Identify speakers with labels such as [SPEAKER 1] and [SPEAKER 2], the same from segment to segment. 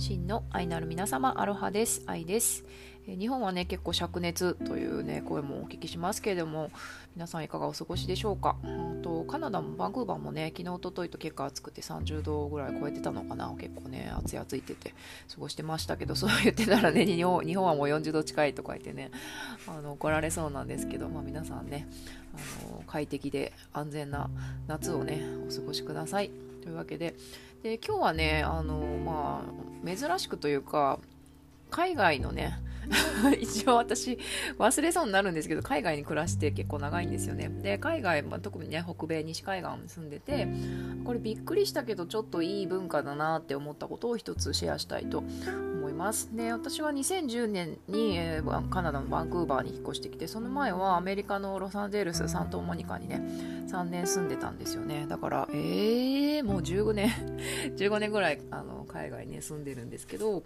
[SPEAKER 1] 真の愛なる皆様、アロハです。愛です。日本はね、結構灼熱というね、声もお聞きしますけれども、皆さんいかがお過ごしでしょうか？うんとカナダもバンクーバーもね、昨日、おとといと結構暑くて30度ぐらい超えてたのかな？結構ね、暑い暑いってて過ごしてましたけど、そう言ってたらね、日本日本はもう40度近いとか言ってね、あの怒られそうなんですけど、まあ、皆さんね、あの快適で安全な夏をね、お過ごしください。というわけで、で今日はね、あのまあ、珍しくというか、海外のね、一応私忘れそうになるんですけど海外に暮らして結構長いんですよね。で海外、まあ、特にね北米西海岸に住んでてこれびっくりしたけどちょっといい文化だなって思ったことを一つシェアしたいと。ますで私は2010年に、えー、カナダのバンクーバーに引っ越してきてその前はアメリカのロサンゼルスサントモニカにね3年住んでたんですよねだからえー、もう15年 15年ぐらいあの海外に、ね、住んでるんですけど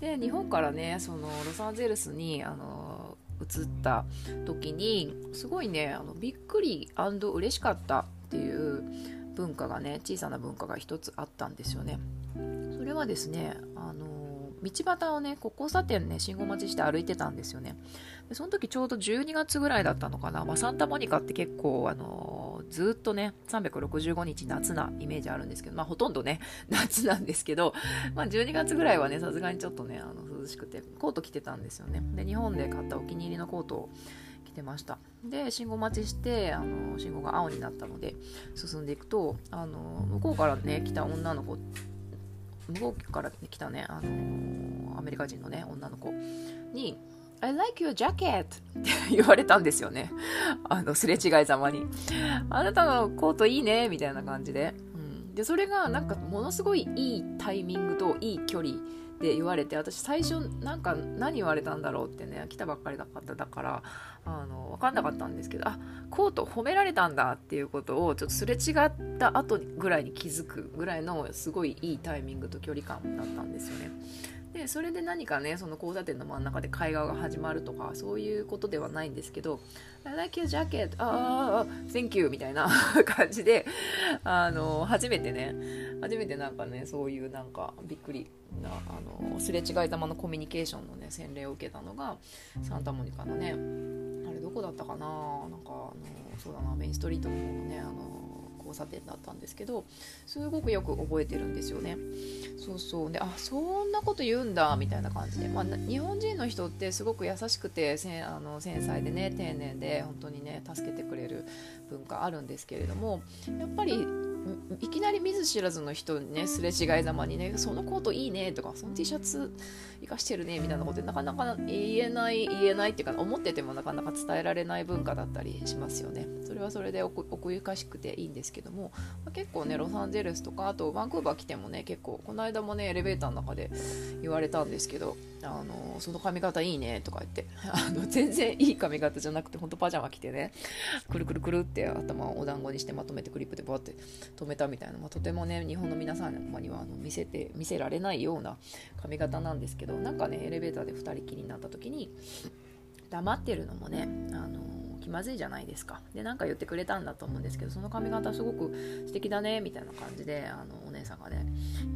[SPEAKER 1] で日本からねそのロサンゼルスにあの移った時にすごいねあのびっくり嬉しかったっていう文化がね小さな文化が一つあったんですよね。それはですね道端をね、交差点ね、信号待ちして歩いてたんですよね。でその時ちょうど12月ぐらいだったのかな。まあ、サンタモニカって結構、あのー、ずっとね、365日夏なイメージあるんですけど、まあ、ほとんどね、夏なんですけど、まあ、12月ぐらいはね、さすがにちょっとね、あの涼しくて、コート着てたんですよね。で、日本で買ったお気に入りのコートを着てました。で、信号待ちして、あの信号が青になったので、進んでいくと、あの向こうからね、来た女の子向こうから来たね、あのー、アメリカ人のね、女の子に、I like your jacket って言われたんですよね。あの、すれ違いざまに。あなたのコートいいね、みたいな感じで。うん、で、それがなんかものすごいいいタイミングといい距離で言われて、私最初なんか何言われたんだろうってね、来たばっかりだっただから、あの、わかんなかったんですけど、あ、コート褒められたんだっていうことをちょっとすれ違った後ぐらいに気づくぐらいのすごいいいタイミングと距離感だったんですよね。でそれで何かねその交差点の真ん中で会話が始まるとかそういうことではないんですけど「I like your jacket」ああ Thank you みたいな 感じであの初めてね初めてなんかねそういうなんかびっくりなあのすれ違いざまのコミュニケーションのね洗礼を受けたのがサンタモニカのねあれどこだったかな？なんかあのそうだなメインストリートの方のねあの交差点だったんですけどすごくよく覚えてるんですよね。そうそう。であそんなこと言うんだみたいな感じで、まあ、日本人の人ってすごく優しくてせあの繊細でね丁寧で本当にね助けてくれる文化あるんですけれどもやっぱりいきなり見ず知らずの人にねすれ違いざまにねそのコートいいねとかその T シャツ生かしてるねみたいなことなかなか言えない言えないっていうか思っててもなかなか伝えられない文化だったりしますよね。それはそれで奥ゆかしくていいんですけども、まあ、結構ねロサンゼルスとかあとバンクーバー来てもね結構この間もねエレベーターの中で言われたんですけどあのその髪型いいねとか言ってあの全然いい髪型じゃなくてほんとパジャマ着てねくるくるくるって頭をお団子にしてまとめてクリップでバーって止めたみたいな、まあ、とてもね日本の皆様にはあの見せて見せられないような髪型なんですけどなんかねエレベーターで2人きりになった時に黙ってるのもねあの気まずいじゃないですか。で何か言ってくれたんだと思うんですけどその髪型すごく素敵だねみたいな感じであのお姉さんがね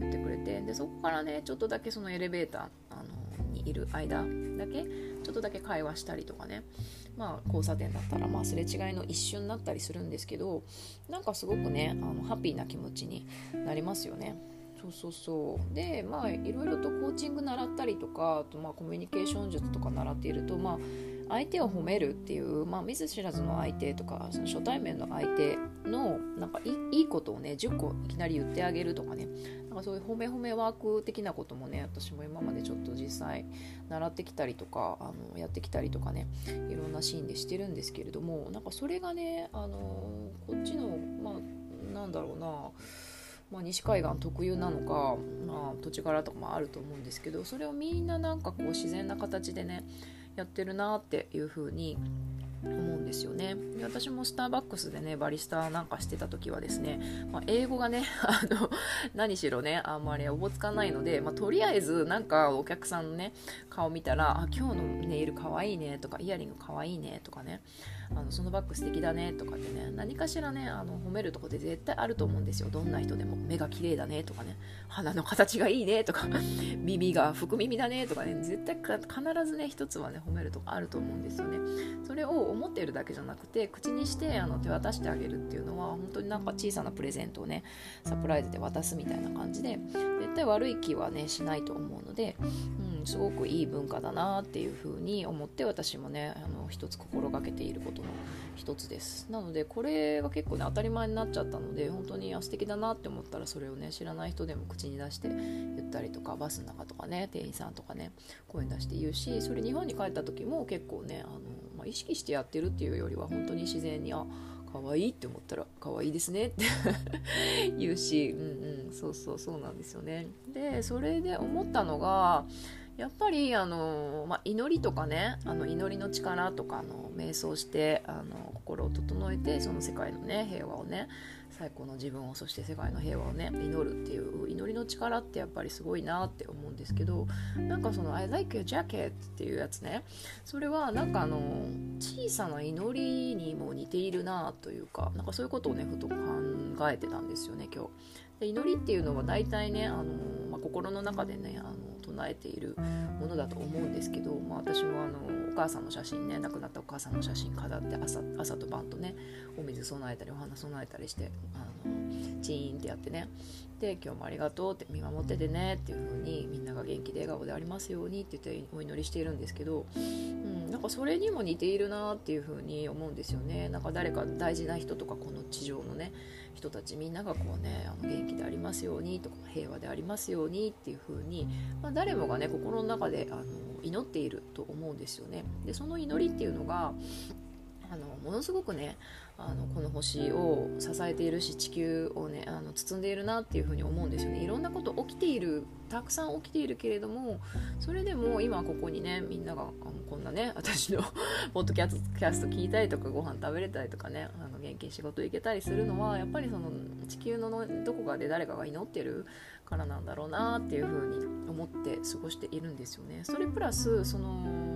[SPEAKER 1] 言ってくれてでそこからねちょっとだけそのエレベーターあのにいる間だけちょっとだけ会話したりとかねまあ交差点だったらまあすれ違いの一瞬だったりするんですけどなんかすごくねあのハッピーな気持ちになりますよね。そうそうそうでまあいろいろとコーチング習ったりとかあとまあコミュニケーション術とか習っているとまあ相手を褒めるっていう、まあ、見ず知らずの相手とかその初対面の相手のなんかいいことをね10個いきなり言ってあげるとかねなんかそういう褒め褒めワーク的なこともね私も今までちょっと実際習ってきたりとかあのやってきたりとかねいろんなシーンでしてるんですけれどもなんかそれがねあのこっちのまあなんだろうなまあ、西海岸特有なのか、まあ、土地柄とかもあると思うんですけどそれをみんななんかこう自然な形でねやってるなっていう風に思うんですよね。で私もスターバックスでねバリスタなんかしてた時はですね、まあ、英語がね あの何しろねあんまりおぼつかないので、まあ、とりあえずなんかお客さんのね顔見たら「あ今日のネイルかわいいね」とか「イヤリングかわいいね」とかねあのそのバッグ素敵だねとかってね何かしらねあの褒めるとこで絶対あると思うんですよ。どんな人でも目が綺麗だねとかね鼻の形がいいねとか 耳が福耳だねとかね絶対必ずね一つはね褒めるとこあると思うんですよね。それを思っているだけじゃなくて口にしてあの手渡してあげるっていうのは本当になんか小さなプレゼントをねサプライズで渡すみたいな感じで絶対悪い気はねしないと思うので、うん、すごくいい文化だなっていうふうに思って私もねあの一つ心がけていることの一つです。なのでこれが結構ね当たり前になっちゃったので本当に素敵だなって思ったらそれをね知らない人でも口に出して言ったりとかバスの中とかね店員さんとかね声出して言うしそれ日本に帰った時も結構ねあの、意識してやってるっていうよりは本当に自然にあ可愛いって思ったら可愛いですねって 言うし、うんうん、そうそうそうなんですよね。で、それで思ったのが、やっぱりあの、まあ、祈りとかねあの祈りの力とかの瞑想してあの心を整えてその世界のね平和をね最高の自分をそして世界の平和をね祈るっていう祈りの力ってやっぱりすごいなって思うんですけどなんかその「I like your jacket」っていうやつねそれはなんかあの小さな祈りにも似ているなというかなんかそういうことをねふと考えてたんですよね今日。で祈りっていうのは大体ねあの、まあ、心の中でねあの唱えているものだと思うんですけど、まあ、私もあの母さんの写真ね亡くなったお母さんの写真飾って朝朝と晩とねお水備えたりお花備えたりしてあのチーンってやってねで今日もありがとうって見守っててねっていう風にみんなが元気で笑顔でありますようにって言ってお祈りしているんですけど、うん、なんかそれにも似ているなっていう風に思うんですよねなんか誰か大事な人とかこの地上のね人たちみんながこうねあの元気でありますようにとか平和でありますようにっていう風に、まあ、誰もがね心の中であの祈っていると思うんですよね。でその祈りっていうのがあのものすごくねあのこの星を支えているし地球をねあの包んでいるなっていうふうに思うんですよね。いろんなこと起きているたくさん起きているけれどもそれでも今ここにねみんながあのこんなね私の ポッドキャスト聞いたりとかご飯食べれたりとかねあの元気に仕事行けたりするのはやっぱりその地球のどこかで誰かが祈ってるからなんだろうなっていうふうに思って過ごしているんですよね。それプラスその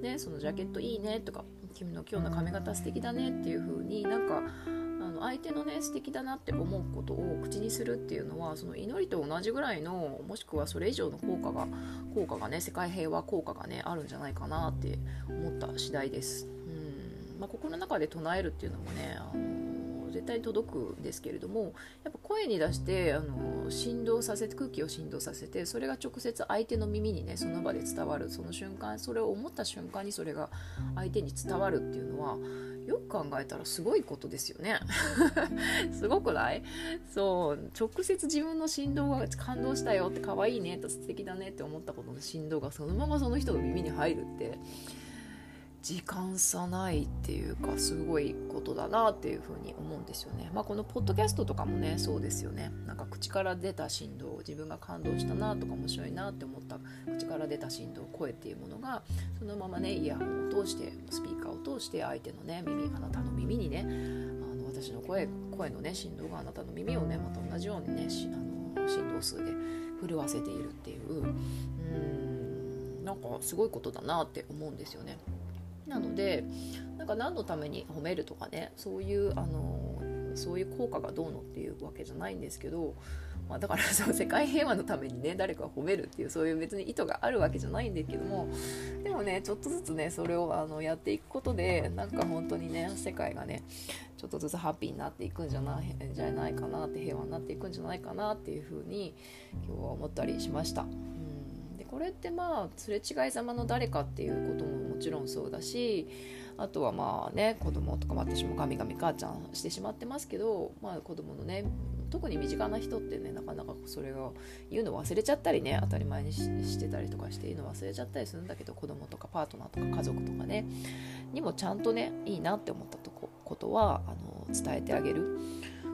[SPEAKER 1] ねそのジャケットいいねとか君の今日の髪型素敵だねっていう風になんかあの相手のね素敵だなって思うことを口にするっていうのはその祈りと同じぐらいのもしくはそれ以上の効果が効果がね世界平和効果がねあるんじゃないかなって思った次第です。うんまあ、心の中で唱えるっていうのもねあの絶対届くんですけれどもやっぱ声に出してあの振動させて空気を振動させてそれが直接相手の耳にねその場で伝わるその瞬間それを思った瞬間にそれが相手に伝わるっていうのはよく考えたらすごいことですよね。すごくない？そう直接自分の振動が感動したよって可愛いねと素敵だねって思ったことの振動がそのままその人の耳に入るって時間差ないっていうかすごいことだなっていうふうに思うんですよね。まあこのポッドキャストとかもねそうですよね。なんか口から出た振動自分が感動したなとか面白いなって思った口から出た振動声っていうものがそのままねイヤホンを通してスピーカーを通して相手のね耳あなたの耳にねあの私の声声のね振動があなたの耳をねまた同じようにねあの振動数で震わせているっていううんなんかすごいことだなって思うんですよね。なのでなんか何のために褒めるとかねそういうあのそういう効果がどうのっていうわけじゃないんですけど、まあ、だからそう 世界平和のためにね誰かを褒めるっていうそういう別に意図があるわけじゃないんですけどもでもねちょっとずつねそれをあのやっていくことでなんか本当にね世界がねちょっとずつハッピーになっていくんじゃないじゃないかなって平和になっていくんじゃないかなっていうふうに今日は思ったりしました。これってまあすれ違いざまの誰かっていうことももちろんそうだしあとはまあね子供とか私もガミガミ母ちゃんしてしまってますけど、まあ、子供のね特に身近な人ってねなかなかそれが言うの忘れちゃったりね当たり前にしてたりとかして言うの忘れちゃったりするんだけど子供とかパートナーとか家族とかねにもちゃんとねいいなって思ったとこことはあの伝えてあげる。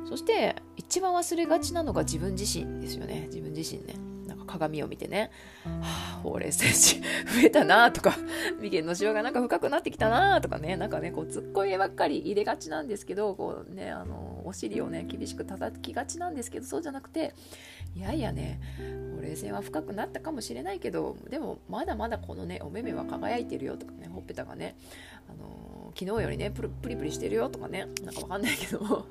[SPEAKER 1] そして一番忘れがちなのが自分自身ですよね。自分自身ね。鏡を見てね、はあ、ほうれい線増えたなとか、眉間のシワがなんか深くなってきたなとかね、なんかね、こう、つっこいばっかり入れがちなんですけど、こうね、あの、お尻をね、厳しく叩きがちなんですけど、そうじゃなくて、いやいやね、ほうれい線は深くなったかもしれないけど、でも、まだまだこのね、お目目は輝いてるよとかね、ほっぺたがね、あの昨日よりねプリプリしてるよとかねなんかわかんないけど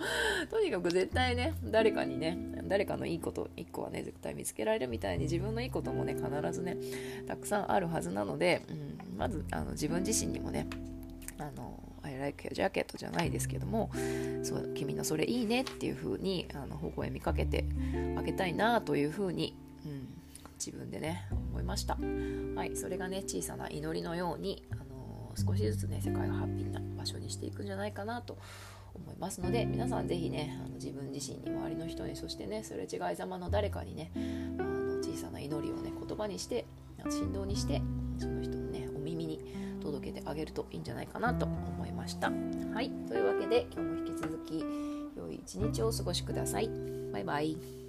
[SPEAKER 1] とにかく絶対ね誰かにね誰かのいいこと1個はね絶対見つけられるみたいに自分のいいこともね必ずねたくさんあるはずなので、うん、まずあの自分自身にもねあの I like your jacket じゃないですけどもそう君のそれいいねっていう風にあの微笑みかけてあげたいなという風に、うん、自分でね思いました。はいそれがね小さな祈りのようにあの少しずつね世界をハッピーな場所にしていくんじゃないかなと思いますので皆さん是非ねあの自分自身に周りの人にそしてねすれ違いざまの誰かにねあの小さな祈りをね言葉にして振動にしてその人のねお耳に届けてあげるといいんじゃないかなと思いました。はいというわけで今日も引き続き良い一日をお過ごしください。バイバイ。